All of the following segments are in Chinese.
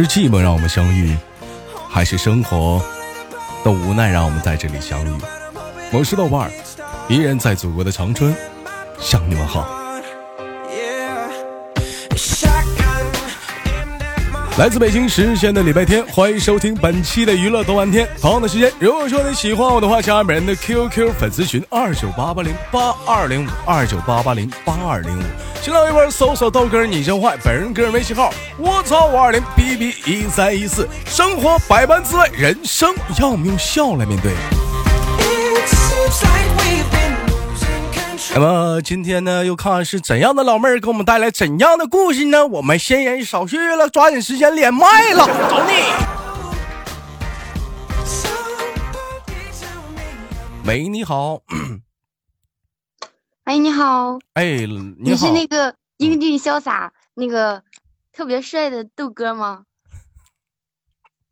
是寂寞让我们相遇，还是生活的无奈让我们在这里相遇？我是豆瓣儿，依然在祖国的长春向你们好。来自北京时间的礼拜天，欢迎收听本期的娱乐多玩天。同样的时间，如果说你喜欢我的话，加本人的 QQ 粉丝群二九八八零八二零五二九八八零八二零五。新浪微博搜索豆哥你真坏，本人个人微信号我操五二零 B B 一三一四。生活百般滋味，人生要我们用笑来面对。那么今天呢，又看是怎样的老妹儿给我们带来怎样的故事呢？我们闲言少叙了，抓紧时间连麦了，走你！喂，你好。哎，你好。哎，你是那个英俊潇洒、那个特别帅的豆哥吗？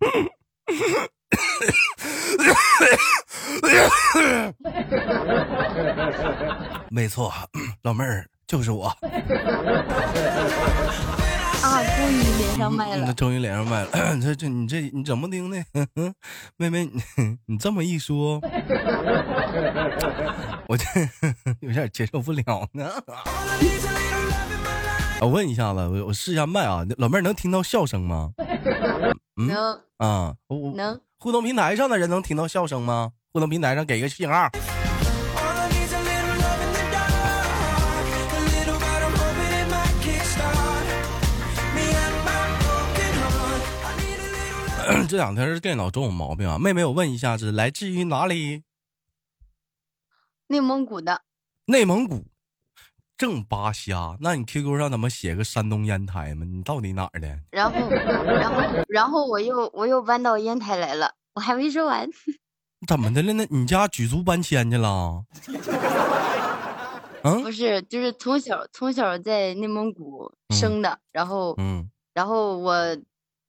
没错，老妹儿就是我。啊，终于连上麦了。终于连上麦了。这这你这你怎么听的？妹妹，你 你这么一说，我这有点接受不了呢。我问一下子，我我试一下麦啊，老妹儿能听到笑声吗？能啊，我能。互动平台上的人能听到笑声吗？互动平台上给个信号。这两天是电脑总有毛病啊！妹妹，我问一下，子来自于哪里？内蒙古的。内蒙古，正扒瞎。那你 QQ 上怎么写个山东烟台吗？你到底哪儿的？然后，然后，然后我又我又搬到烟台来了。我还没说完。怎么的了？那你家举足搬迁去了？嗯，不是，就是从小从小在内蒙古生的，然后，嗯，然后我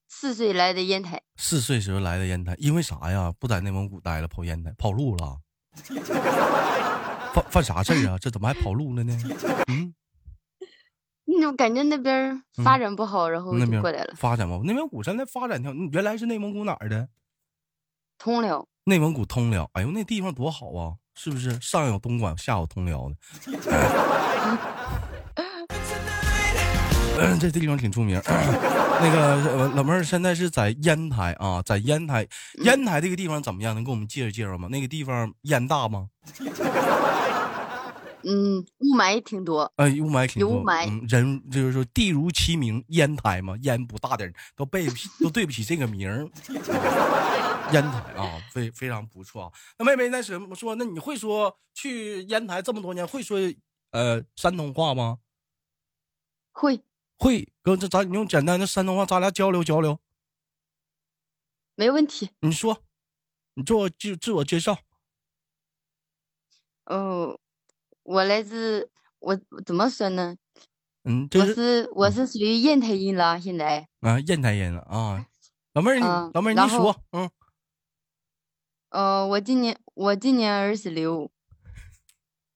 四岁来的烟台。四岁时候来的烟台，因为啥呀？不在内蒙古待了，跑烟台跑路了？犯犯啥事儿啊？这怎么还跑路了呢？嗯，我感觉那边发展不好，然后那边过来了。发展不？内蒙古现在发展挺，你原来是内蒙古哪儿的？通辽，内蒙古通辽，哎呦，那地方多好啊，是不是？上有东莞，下有通辽的。嗯，这地方挺出名。那个老妹儿现在是在烟台啊，在烟台，烟台这个地方怎么样？能给我们介绍介绍吗？那个地方烟大吗？嗯，雾霾挺多。哎，雾霾挺多。有雾霾。人就是说，地如其名，烟台嘛，烟不大点都背不起，都对不起这个名儿。烟台啊，非非常不错啊。那妹妹，那什么说？那你会说去烟台这么多年，会说呃山东话吗？会会，哥，这咱用简单的山东话，咱俩交流交流。没问题。你说，你做自自我介绍。哦，我来自我怎么说呢？嗯，我是我是属于烟台人了，现在啊，烟台人了啊，老妹儿，老妹儿，你说，嗯。呃，我今年我今年二十六，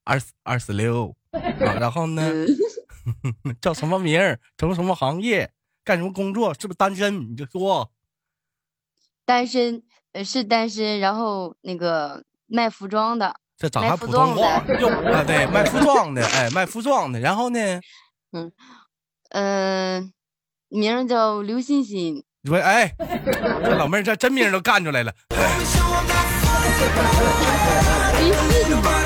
二十二十六，然后呢，叫什么名儿？从什么行业？干什么工作？是不是单身？你就说，单身，呃，是单身。然后那个卖服装的，这咋还普通话？又啊，对，卖服装的，哎，卖服装的。然后呢，嗯，呃，名叫刘欣欣。你说，哎，这老妹儿这真名都干出来了。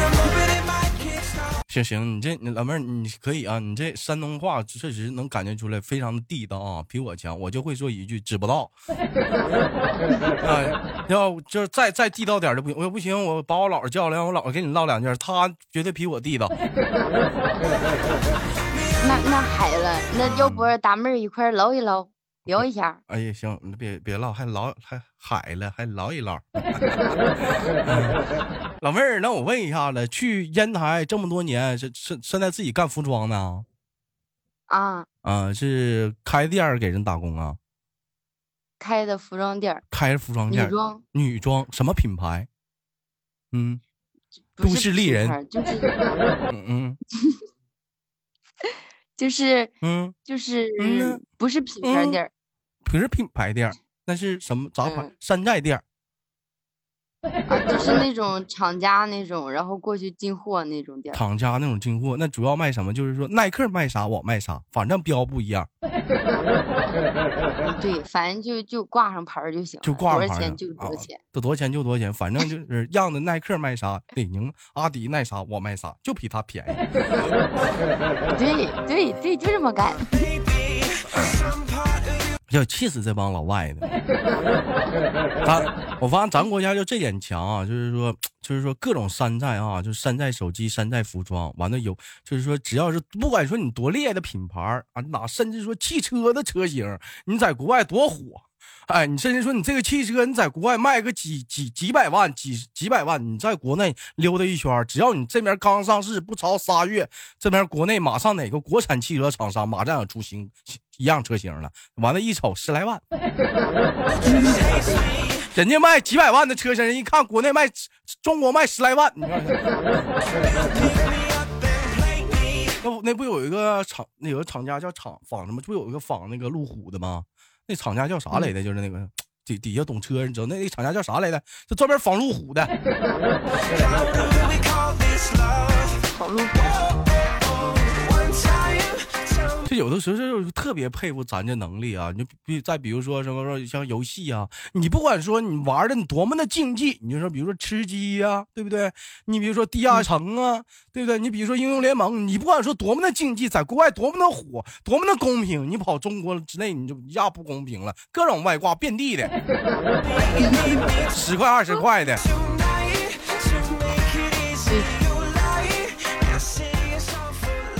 行行，你这你老妹儿你可以啊，你这山东话确实能感觉出来，非常的地道啊，比我强。我就会说一句，知不道。啊，要就是再再地道点的不行，我不行，我把我姥姥叫来，让我姥姥给你唠两句，她绝对比我地道。那那海了，那要不大妹儿一块唠一唠。聊一下，哎呀，行，你别别唠，还唠还海了，还唠一唠。老妹儿，那我问一下子，去烟台这么多年，是是现在自己干服装呢？啊啊，是开店给人打工啊？开的服装店，开的服装店，女装，女装什么品牌？嗯，都市丽人，就是，嗯嗯。就是，嗯，就是，不是品牌店不是品牌店，那是什么杂牌？山寨店。啊，就是那种厂家那种，然后过去进货那种店。厂家那种进货，那主要卖什么？就是说耐克卖啥我卖啥，反正标不一样。对，反正就就挂上牌就行，就挂上牌多少钱就多少钱，都多少钱就多少钱，反正就是样子耐克卖啥，李宁、阿迪卖啥我卖啥，就比他便宜。对对对，就这么干。要气死这帮老外的！咱我发现咱国家就这点强啊，就是说，就是说各种山寨啊，就山寨手机、山寨服装，完了有，就是说只要是不管说你多厉害的品牌啊，哪甚至说汽车的车型，你在国外多火。哎，你甚至说你这个汽车，你在国外卖个几几几百万、几几百万，你在国内溜达一圈，只要你这边刚上市不超仨月，这边国内马上哪个国产汽车厂商马上要出新一样车型了，完了，一瞅十来万，人家卖几百万的车型，人一看国内卖中国卖十来万，你看，那那不有一个厂，那有个厂家叫厂仿什么？不有一个仿那个路虎的吗？那厂家叫啥来的？就是那个底底下懂车，你知道那那厂家叫啥来的？就专门仿路虎的。有的时候就特别佩服咱这能力啊！你比再比如说什么说像游戏啊，你不管说你玩的你多么的竞技，你就说比如说吃鸡呀，对不对？你比如说地下城啊，对不对？你比如说英雄联盟，你不管说多么的竞技，在国外多么的火，多么的公平，你跑中国之内你就一下不公平了，各种外挂遍地的，十块二十块的。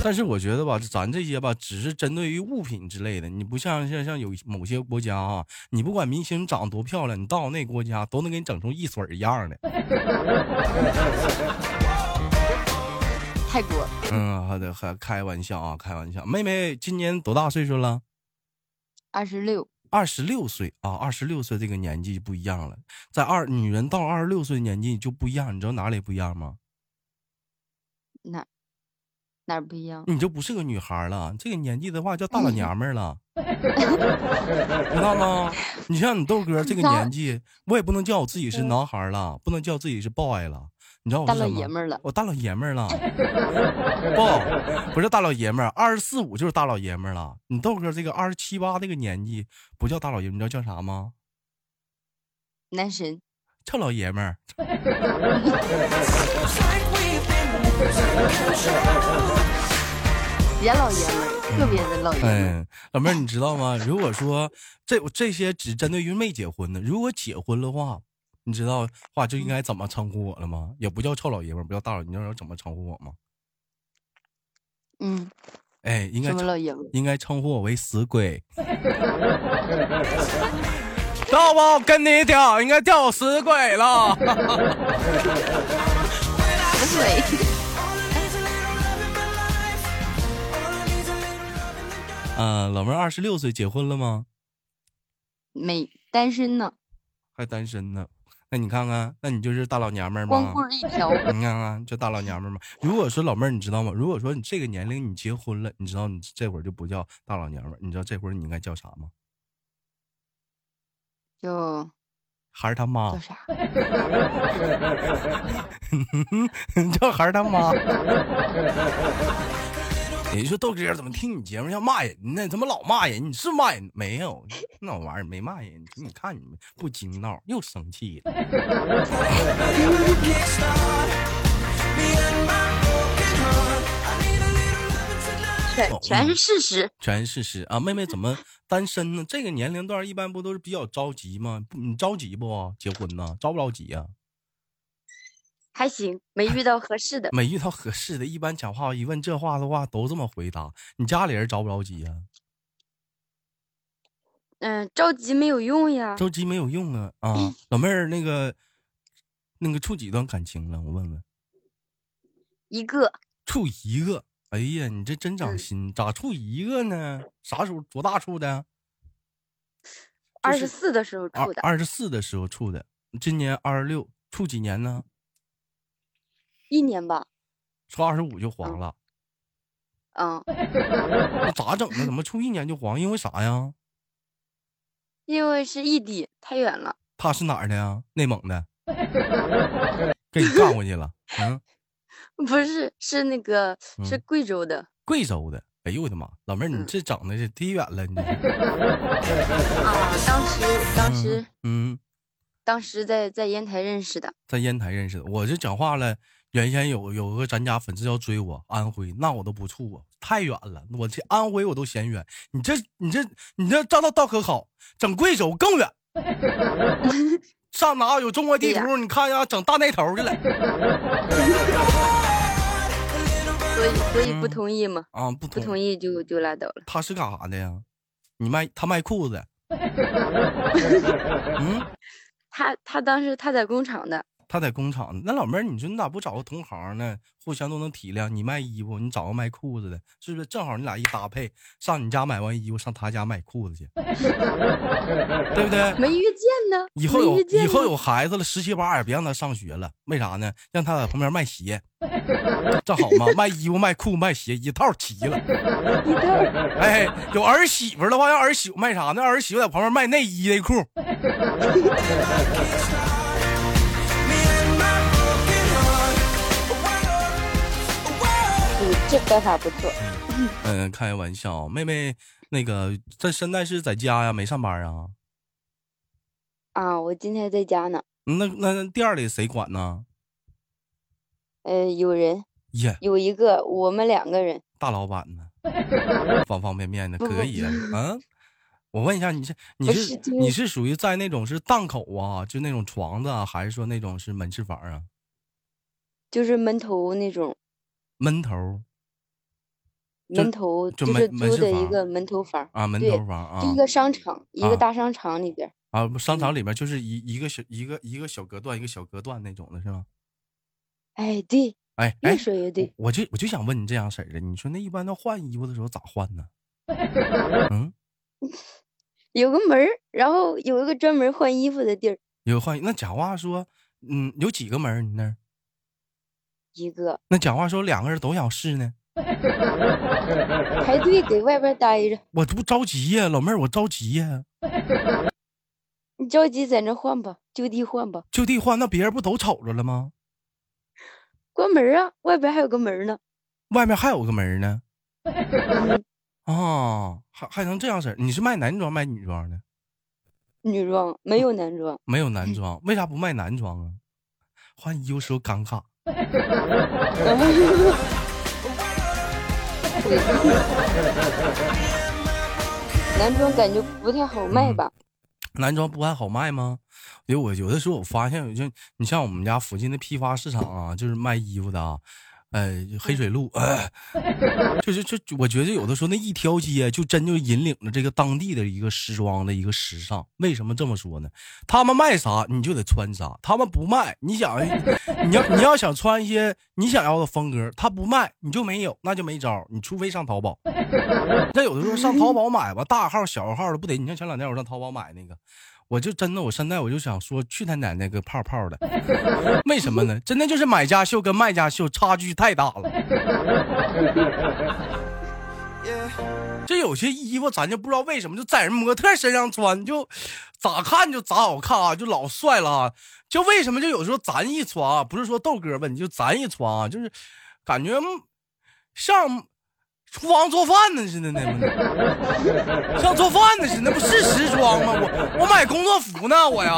但是我觉得吧，咱这些吧，只是针对于物品之类的。你不像像像有某些国家啊，你不管明星长得多漂亮，你到那国家都能给你整出一水一样的。泰国。嗯，好的，还开玩笑啊，开玩笑。妹妹今年多大岁数了？二十六。二十六岁啊，二十六岁这个年纪不一样了。在二女人到二十六岁年纪就不一样，你知道哪里不一样吗？哪？哪不一样？你就不是个女孩了，这个年纪的话叫大老娘们了，知道吗？你像你豆哥这个年纪，我也不能叫我自己是男孩了，不能叫自己是 boy 了，你知道我大老爷们了，我大老爷们了，不，不是大老爷们，二十四五就是大老爷们了。你豆哥这个二十七八这个年纪不叫大老爷们，你知道叫啥吗？男神，臭老爷们儿。别老爷们儿，特别的老爷们儿。老妹儿，你知道吗？如果说这这些只针对于没结婚的，如果结婚的话，你知道话就应该怎么称呼我了吗？也不叫臭老爷们儿，不叫大老，你知道怎么称呼我吗？嗯，哎，应该应该称呼我为死鬼。知道不？跟你掉，应该掉死鬼了。啊，老妹儿二十六岁，结婚了吗？没，单身呢。还单身呢？那你看看，那你就是大老娘们儿吗？光棍一条。你看看，就大老娘们儿吗？如果说老妹儿，你知道吗？如果说你这个年龄你结婚了，你知道你这会儿就不叫大老娘们儿，你知道这会儿你应该叫啥吗？就孩儿他妈。叫啥？叫孩儿他妈。你说豆哥怎么听你节目像骂人呢？怎么老骂人？你是骂人没有？那玩意儿没骂人。你看你们不精闹，又生气了。全全是事实，全是事实啊！妹妹怎么单身呢？这个年龄段一般不都是比较着急吗？你着急不？结婚呢？着不着急呀？还行，没遇到合适的。没遇到合适的，一般讲话一问这话的话都这么回答。你家里人着不着急呀？嗯，着急没有用呀。着急没有用啊啊！老妹儿，那个那个处几段感情了？我问问。一个。处一个。哎呀，你这真长心，咋处一个呢？啥时候多大处的？二十四的时候处的。二十四的时候处的，今年二十六，处几年呢？一年吧，处二十五就黄了。嗯，那咋整呢？怎么处一年就黄？因为啥呀？因为是异地，太远了。他是哪儿的呀？内蒙的。给你干过去了。嗯，不是，是那个是贵州的。贵州的。哎呦我的妈！老妹儿，你这整的是忒远了，你。啊，当时，当时，嗯，当时在在烟台认识的，在烟台认识的。我这讲话了，原先有有个咱家粉丝要追我，安徽，那我都不处啊，太远了，我这安徽我都嫌远。你这你这你这照道倒可好，整贵州更远。上哪有中国地图？你看呀，整大那头去了。所以，所以不同意嘛？啊，不不同意就就拉倒了。他是干啥的呀？你卖他卖裤子？嗯，他他当时他在工厂的。他在工厂，那老妹儿，你说你咋不找个同行呢？互相都能体谅。你卖衣服，你找个卖裤子的，是不是正好你俩一搭配？上你家买完衣服，上他家买裤子去，对不对？没遇见呢。以后有以后有孩子了，十七八也别让他上学了。为啥呢？让他在旁边卖鞋，正好嘛，卖衣服、卖裤、卖鞋，一套齐了。哎，有儿媳妇的话，让儿媳妇卖啥呢？儿媳妇在旁边卖内衣内裤。这办法不错。嗯，开玩笑，妹妹，那个在现在是在家呀，没上班啊？啊，我今天在家呢。那那店里谁管呢？呃，有人。耶，有一个，我们两个人。大老板呢？方方面面的可以啊。嗯，我问一下，你是你是你是属于在那种是档口啊，就那种床子，还是说那种是门市房啊？就是门头那种。门头。门头就是租的一个门头房啊，门头房啊，一个商场，一个大商场里边啊，商场里面就是一一个小一个一个小隔断，一个小隔断那种的是吗？哎，对，哎，越说越对，我就我就想问你这样式的，你说那一般要换衣服的时候咋换呢？嗯，有个门然后有一个专门换衣服的地儿。有换那假话说，嗯，有几个门你那儿？一个。那假话说两个人都想试呢？排队给外边待着，我这不着急呀，老妹儿，我着急呀。你着急在那换吧，就地换吧，就地换，那别人不都瞅着了吗？关门啊，外边还有个门呢。外面还有个门呢。啊，还还能这样式儿？你是卖男装卖女装的？女装没有男装，没有男装，为啥不卖男装啊？换衣服时候尴尬。男装感觉不太好卖吧？男装不还好卖吗？因为我有的时候我发现，就你像我们家附近的批发市场啊，就是卖衣服的啊。哎，黑水路，哎，就是就我觉得有的时候那一条街就真就引领了这个当地的一个时装的一个时尚。为什么这么说呢？他们卖啥你就得穿啥，他们不卖，你想你要你要想穿一些你想要的风格，他不卖你就没有，那就没招，你除非上淘宝。那有的时候上淘宝买吧，大号小号的不得？你像前两天我上淘宝买那个。我就真的，我现在我就想说，去他奶奶个泡泡的！为什么呢？真的就是买家秀跟卖家秀差距太大了。这有些衣服咱就不知道为什么就在人模特身上穿，就咋看就咋好看啊，就老帅了啊。就为什么就有时候咱一穿啊，不是说豆哥问，就咱一穿啊，就是感觉像。厨房做饭呢似的，那不像做饭呢似的，那不是时装吗？我我买工作服呢，我呀。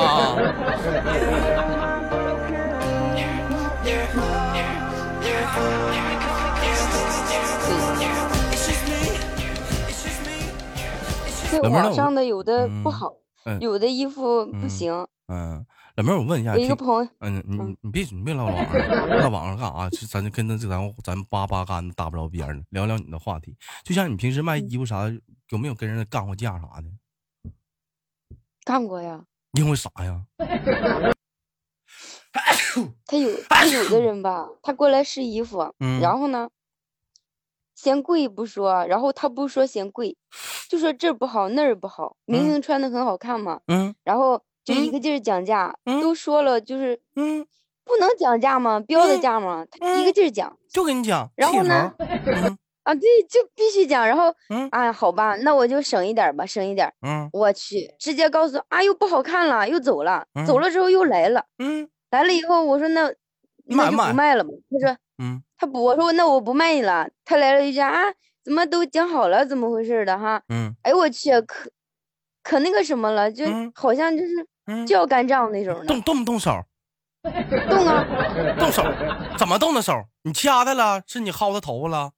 这网上的有的不好，有的衣服不行。嗯。老妹儿，我问一下，一个朋友，嗯，你你别你别唠网上，唠网上干啥？就咱就跟着这咱咱八八竿子打不着边儿聊聊你的话题。就像你平时卖衣服啥，有没有跟人干过架啥的？干过呀。因为啥呀？他有他有的人吧，他过来试衣服，然后呢，嫌贵不说，然后他不说嫌贵，就说这儿不好那儿不好，明明穿的很好看嘛。嗯。然后。就一个劲儿讲价，都说了就是，嗯，不能讲价吗？标的价吗？他一个劲儿讲，就跟你讲。然后呢，啊，对，就必须讲。然后，嗯，哎，好吧，那我就省一点吧，省一点。嗯，我去，直接告诉，啊，又不好看了，又走了。走了之后又来了。嗯，来了以后，我说那那就不卖了吧。他说，嗯，他不，我说那我不卖你了。他来了一句啊，怎么都讲好了，怎么回事的哈？嗯，哎我去，可可那个什么了，就好像就是就要干仗那种的。动动不动手？动啊！动手？怎么动的手？你掐他了？是你薅他头发了？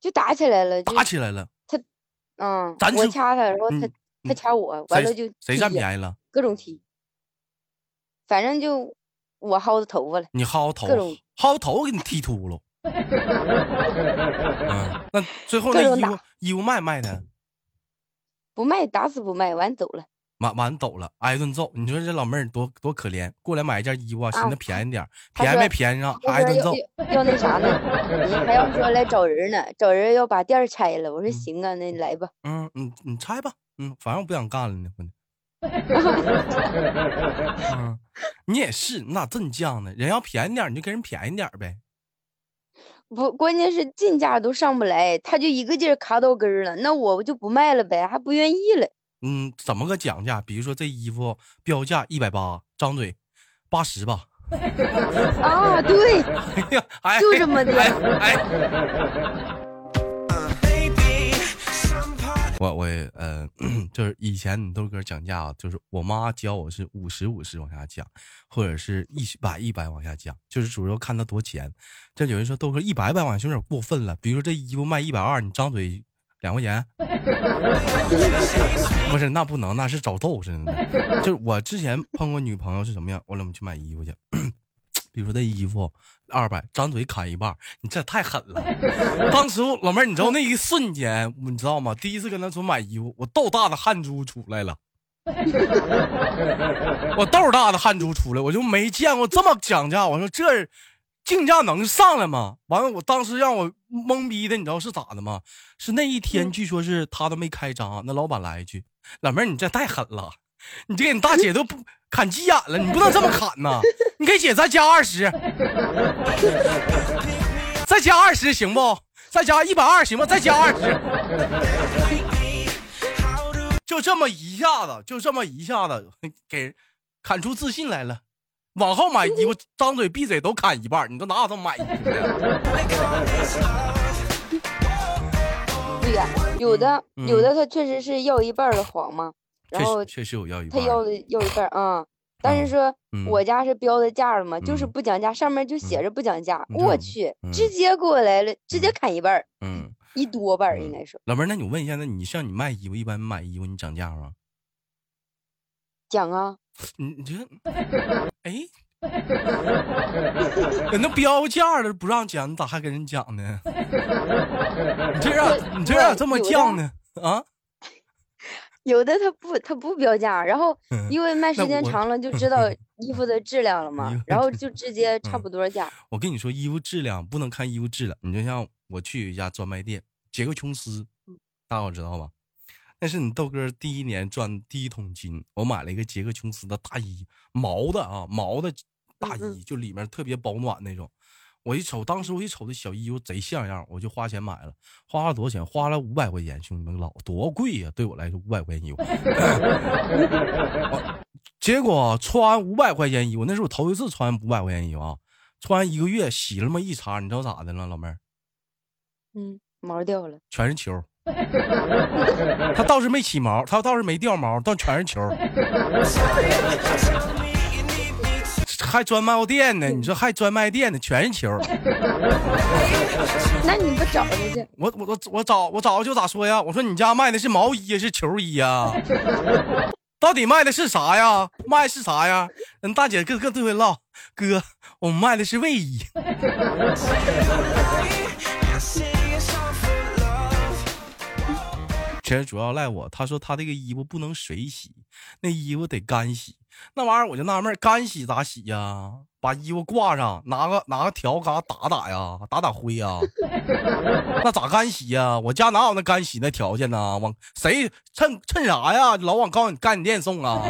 就打起来了，打起来了。他，嗯，我掐他，然后他他掐我，完了就谁占便宜了？各种踢，反正就我薅他头发了。你薅头发，薅头给你踢秃噜。嗯，那最后那衣服衣服卖卖的？不卖，打死不卖，完走了。完完走了，挨顿揍。你说这老妹儿多多可怜，过来买一件衣服啊，寻思便宜点，便宜没便宜上，挨顿揍。要那啥呢？你还要说来找人呢，找人要把店拆了。我说行啊，那你来吧。嗯你，你拆吧。嗯，反正我不想干了呢。嗯，你也是，你咋这么犟呢？人要便宜点，你就给人便宜点呗。不，关键是进价都上不来，他就一个劲儿卡到根儿了，那我就不卖了呗，还不愿意了。嗯，怎么个讲价？比如说这衣服标价一百八，张嘴八十吧。啊，对，就这么的。哎，我我呃，就是以前你豆哥讲价啊，就是我妈教我是五十五十往下讲，或者是一百一百往下讲，就是主要看他多钱。这有人说豆哥一百百往下有点过分了，比如说这衣服卖一百二，你张嘴。两块钱，不是那不能，那是找揍似的。就是我之前碰过女朋友是什么样？我领我去买衣服去，比如说这衣服二百，张嘴砍一半，你这太狠了。当时老妹儿，你知道那一瞬间，你知道吗？第一次跟他说买衣服，我豆大的汗珠出来了，我豆大的汗珠出来，我就没见过这么讲价。我说这。竞价能上来吗？完了，我当时让我懵逼的，你知道是咋的吗？是那一天，据说是他都没开张，那老板来一句：“老妹儿，你这太狠了，你这给你大姐都不砍急眼了，你不能这么砍呐！你给姐再加二十，再加二十行不？再加一百二行吗？再加二十，就这么一下子，就这么一下子，给砍出自信来了。”往后买衣服，张嘴闭嘴都砍一半，你都哪有这么买衣服的？对呀，有的有的他确实是要一半的黄嘛，然后确实有要一半，他要的要一半啊。但是说我家是标的价了嘛，就是不讲价，上面就写着不讲价。我去，直接给我来了，直接砍一半嗯，一多半应该是。老妹儿，那你问一下，那你像你卖衣服，一般买衣服你讲价吗？讲啊。你你这，哎，人那标价了不让讲，你咋还跟人讲呢？你这样，你这样这么犟呢？啊？有的他不他不标价，然后因为卖时间长了就知道衣服的质量了嘛，然后就 直接差不多价。我跟你说，衣服质量不能看衣服质量，你就像我去一家专卖店，杰克琼斯，大伙知道吧？那是你豆哥第一年赚第一桶金，我买了一个杰克琼斯的大衣，毛的啊，毛的大衣，就里面特别保暖那种。我一瞅，当时我一瞅这小衣服贼像样，我就花钱买了。花了多少钱？花了五百块钱，兄弟们老多贵呀！对我来说，五百块钱衣服。结果穿五百块钱衣服，那是我头一次穿五百块钱衣服啊！穿一个月，洗了么一茬，你知道咋的了，老妹儿？嗯，毛掉了，全是球。他倒是没起毛，他倒是没掉毛，但全是球。还专卖店呢？你说还专卖店呢？全是球。那你不找他去？我我我我找我找就咋说呀？我说你家卖的是毛衣是球衣呀？到底卖的是啥呀？卖是啥呀？人大姐各各对会唠，哥，我们卖的是卫衣。其实主要赖我，他说他这个衣服不能水洗，那衣服得干洗。那玩意儿我就纳闷，干洗咋洗呀？把衣服挂上，拿个拿个条嘎打打呀，打打灰呀。那咋干洗呀？我家哪有那干洗那条件呢？往谁趁趁啥呀？老往干干洗店送啊？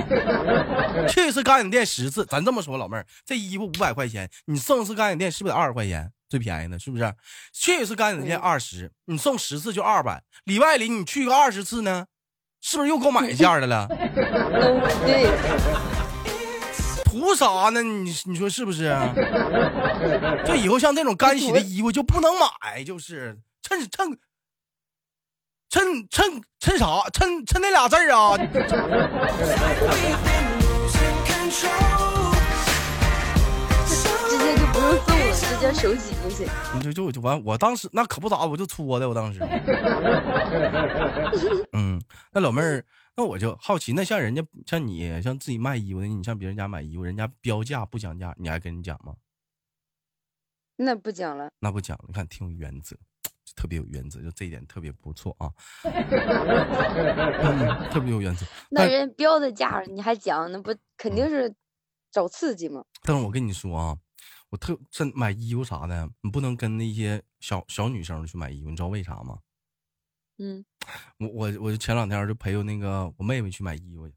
去一次干洗店十次，咱这么说，老妹儿，这衣服五百块钱，你送次干洗店是不是得二十块钱？最便宜的，是不是？去一次干洗店二十，你送十次就二百。里外里你去个二十次呢，是不是又够买一件的了？对，图啥呢？你你说是不是？就以后像这种干洗的衣服就不能买，就是趁趁趁趁趁啥？趁趁那俩字儿啊！不用送了，直接手洗就行。你就就就完，我当时那可不咋，我就搓的，我当时。嗯，那老妹儿，那我就好奇，那像人家像你像自己卖衣服的，你像别人家买衣服，人家标价不讲价，你还跟人讲吗？那不讲了，那不讲了，你看挺有原则，特别有原则，就这一点特别不错啊，嗯特别有原则。那人标的价你还讲，那不肯定是找刺激吗？但是我跟你说啊，我特真买衣服啥的，你不能跟那些小小女生去买衣服，你知道为啥吗？嗯，我我我就前两天就陪我那个我妹妹去买衣服去，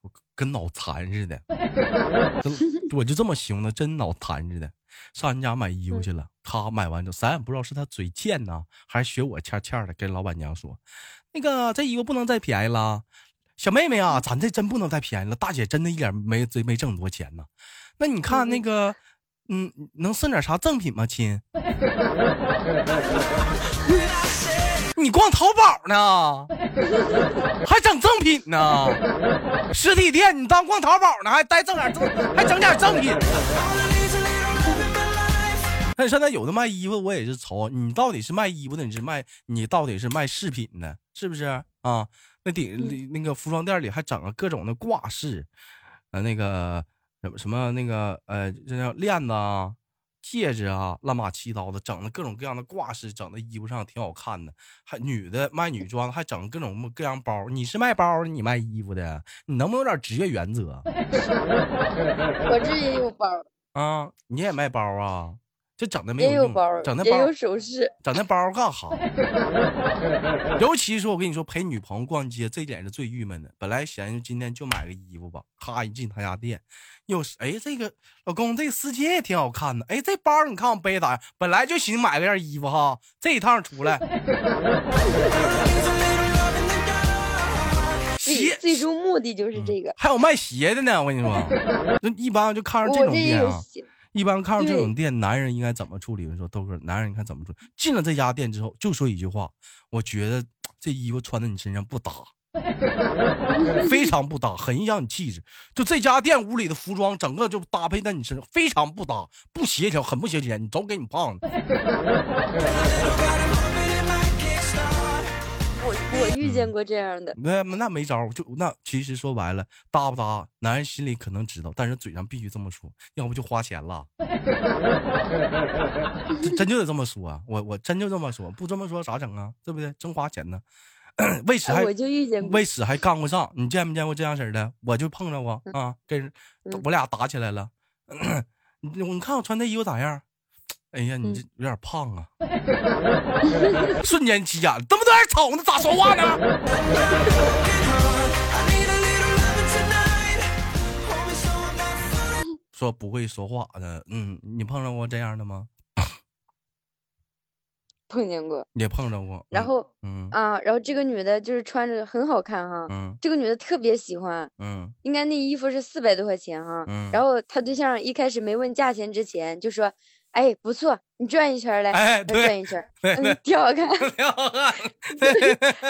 我跟脑残似的，真我就这么形容的，真脑残似的。上人家买衣服去了，她买完之后，咱也不知道是她嘴贱呢，还是学我欠欠的，跟老板娘说，那个这衣服不能再便宜了，小妹妹啊，咱这真不能再便宜了，大姐真的一点没没挣多少钱呢。那你看那个，嗯，能送点啥赠品吗，亲？你逛淘宝呢，还整赠品呢？实体店你当逛淘宝呢，还带整点赠，还整点赠品。那现在有的卖衣服，我也是愁，你到底是卖衣服的，你是卖你到底是卖饰品的，是不是啊？那顶那个服装店里还整了各种的挂饰，呃，那个什么什么那个呃，这叫链子啊。戒指啊，乱码七糟的，整的各种各样的挂饰，整的衣服上挺好看的。还女的卖女装，还整各种各样包。你是卖包的，你卖衣服的，你能不能有点职业原则？我这也有包啊，你也卖包啊？这整的没有用，包，整那包也有首饰，整那包干哈？尤其是我跟你说，陪女朋友逛街，这一点是最郁闷的。本来寻思今天就买个衣服吧，咔一进他家店，又是哎这个老公这个丝巾也挺好看的，哎这包你看我背咋样？本来就寻思买个件衣服哈，这一趟出来，鞋最终目的就是这个。还有卖鞋的呢，我跟你说，那一般就看上这种店啊。一般看到这种店，男人应该怎么处理？你说豆哥，男人你看怎么处理？进了这家店之后，就说一句话：我觉得这衣服穿在你身上不搭，非常不搭，很影响你气质。就这家店屋里的服装，整个就搭配在你身上非常不搭，不协调，很不协调。你走，给你胖的。见过这样的，那那没招，就那其实说白了，搭不搭，男人心里可能知道，但是嘴上必须这么说，要不就花钱了。真就得这么说，我我真就这么说，不这么说咋整啊？对不对？真花钱呢。为此还我就遇见过，为此还干过仗。你见没见过这样式的？我就碰着过啊，跟我俩打起来了。你你看我穿这衣服咋样？哎呀，你这有点胖啊！瞬间急眼了，这么多人瞅呢，咋说话呢？说不会说话的，嗯，你碰着过这样的吗？碰见过，也碰着过。然后，嗯啊，然后这个女的就是穿着很好看哈，嗯，这个女的特别喜欢，嗯，应该那衣服是四百多块钱哈，嗯，然后她对象一开始没问价钱之前就说。哎，不错，你转一圈来，哎，转一圈，嗯，挺好看，挺好看，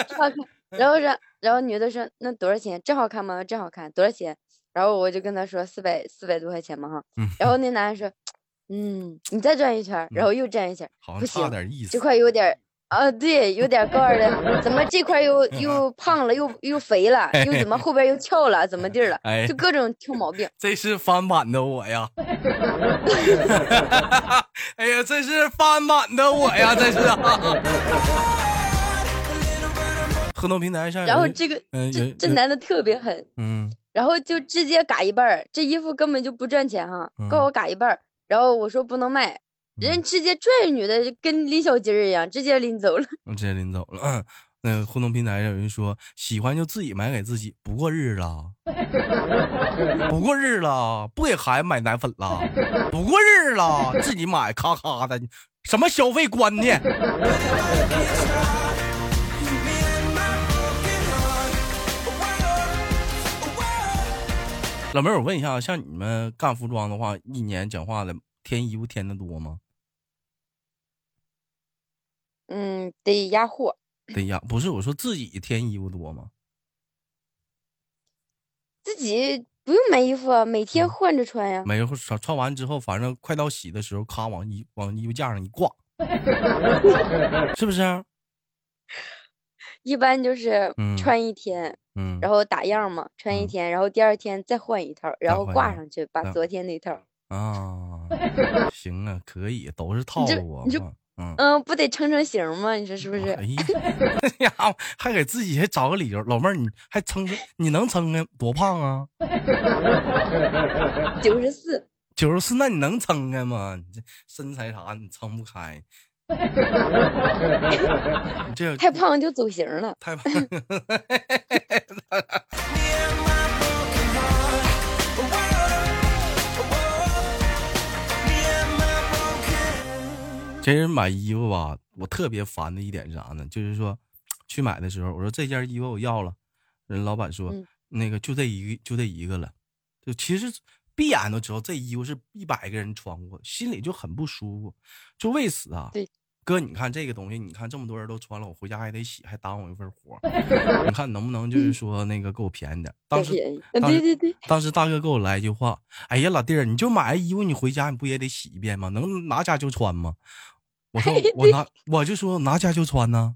挺好看。然后说，然后女的说，那多少钱？真好看吗？真好看，多少钱？然后我就跟他说四百四百多块钱嘛哈。然后那男的说，嗯，你再转一圈，然后又转一圈，不行，这块有点。啊，对，有点高二的，怎么这块又又胖了，又又肥了，又怎么后边又翘了，怎么地了？就各种挑毛病。这是翻版的我呀！哎呀，这是翻版的我呀！这是。河东平台上。然后这个这这男的特别狠，嗯，然后就直接嘎一半儿，这衣服根本就不赚钱哈，告我嘎一半儿，然后我说不能卖。人直接拽女的，跟拎小鸡儿一样，直接拎走了。直接拎走了。嗯，那个互动平台上有人说，喜欢就自己买给自己，不过日子了，不过日了，不给孩子买奶粉了，不过日了，自己买，咔咔的，什么消费观念？老妹儿，我问一下，像你们干服装的话，一年讲话的添衣服添的多吗？嗯，得压货。得压，不是我说自己添衣服多吗？自己不用买衣服啊，每天换着穿呀。每穿穿完之后，反正快到洗的时候，咔往衣往衣服架上一挂，是不是？一般就是穿一天，嗯，然后打样嘛，穿一天，然后第二天再换一套，然后挂上去，把昨天那套。啊，行啊，可以，都是套路啊。嗯嗯，不得撑成型吗？你说是不是？哎 呀，还给自己还找个理由，老妹儿，你还撑你能撑啊？多胖啊？九十四。九十四，那你能撑开吗？你这身材啥，你撑不开。这太胖就走形了。太胖。这人买衣服吧，我特别烦的一点是啥呢？就是说，去买的时候，我说这件衣服我要了，人老板说那个就这一个就这一个了，就其实闭眼都知道这衣服是一百个人穿过，心里就很不舒服，就为此啊。哥，你看这个东西，你看这么多人都穿了，我回家还得洗，还耽误我一份活。你看能不能就是说那个给我便宜点？当时，对对对，当时大哥给我来一句话：“哎呀，老弟儿，你就买衣服，你回家你不也得洗一遍吗？能拿家就穿吗？”我说我拿，我就说拿家就穿呢。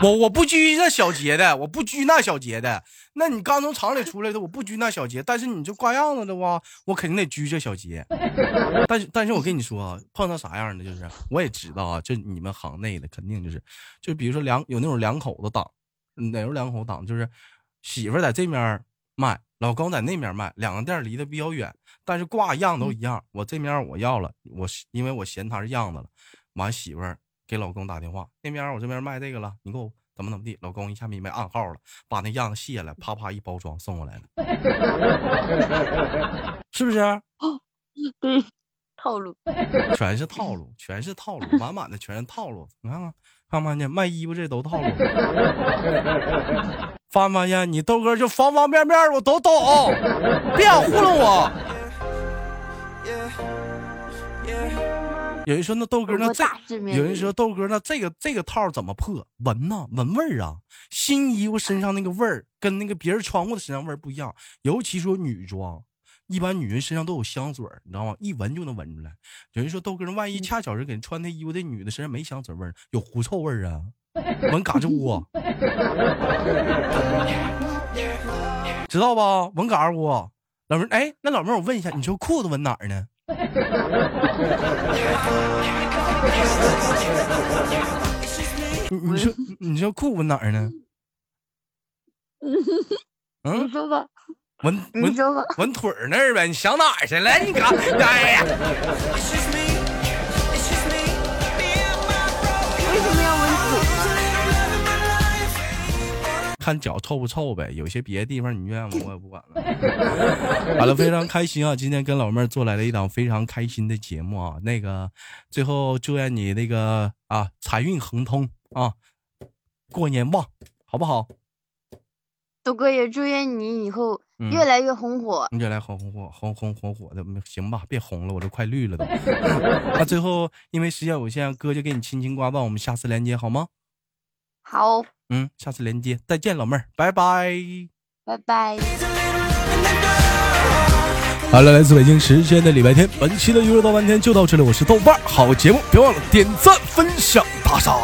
我我不拘那小节的，我不拘那小节的。那你刚从厂里出来的，我不拘那小节。但是你就挂样子的话，我肯定得拘这小节。但是但是我跟你说啊，碰到啥样的就是，我也知道啊，就你们行内的肯定就是，就比如说两有那种两口子档，哪有两口档就是媳妇在这面卖，老公在那面卖，两个店离得比较远，但是挂样都一样。我这面我要了，我因为我嫌他是样子了，完媳妇儿。给老公打电话，那边我这边卖这个了，你给我怎么怎么地？老公一下明白暗号了，把那样子卸了，啪啪一包装送过来了，是不是？对，套路，全是套路，全是套路，满满的全是套路。你看看，看没看见卖衣服这都套路？发没发现？你豆哥就方方面面我都懂，别想糊弄我。有人说那豆哥那这，有人说豆哥那这个这个套怎么破？闻呐，闻味儿啊！新衣服身上那个味儿跟那个别人穿过的身上味儿不一样，尤其说女装，一般女人身上都有香水你知道吗？一闻就能闻出来。有人说豆哥那万一恰巧是给人穿那衣服的女的身上没香水味儿，有狐臭味儿啊？闻嘎吱窝，知道吧？闻嘎吱窝。老妹儿，哎，那老妹儿，我问一下，你说裤子闻哪儿呢？你你说你说裤闻哪儿呢？嗯，你说吧。闻闻闻腿儿那儿呗？你想哪儿去了？你看，哎呀。看脚臭不臭呗，有些别的地方你愿意我也不管了。好了，非常开心啊！今天跟老妹儿做来了一档非常开心的节目啊。那个最后祝愿你那个啊财运亨通啊，过年旺，好不好？豆哥也祝愿你以后越来越红火，越来红红火红红火火的，行吧？别红了，我都快绿了都。那最后因为时间有限，哥就给你轻轻挂断，我们下次连接好吗？好。嗯，下次连接，再见，老妹儿，拜拜，拜拜。好了，来自北京时间的礼拜天，本期的娱乐到半天就到这里，我是豆瓣，好节目，别忘了点赞、分享、打赏。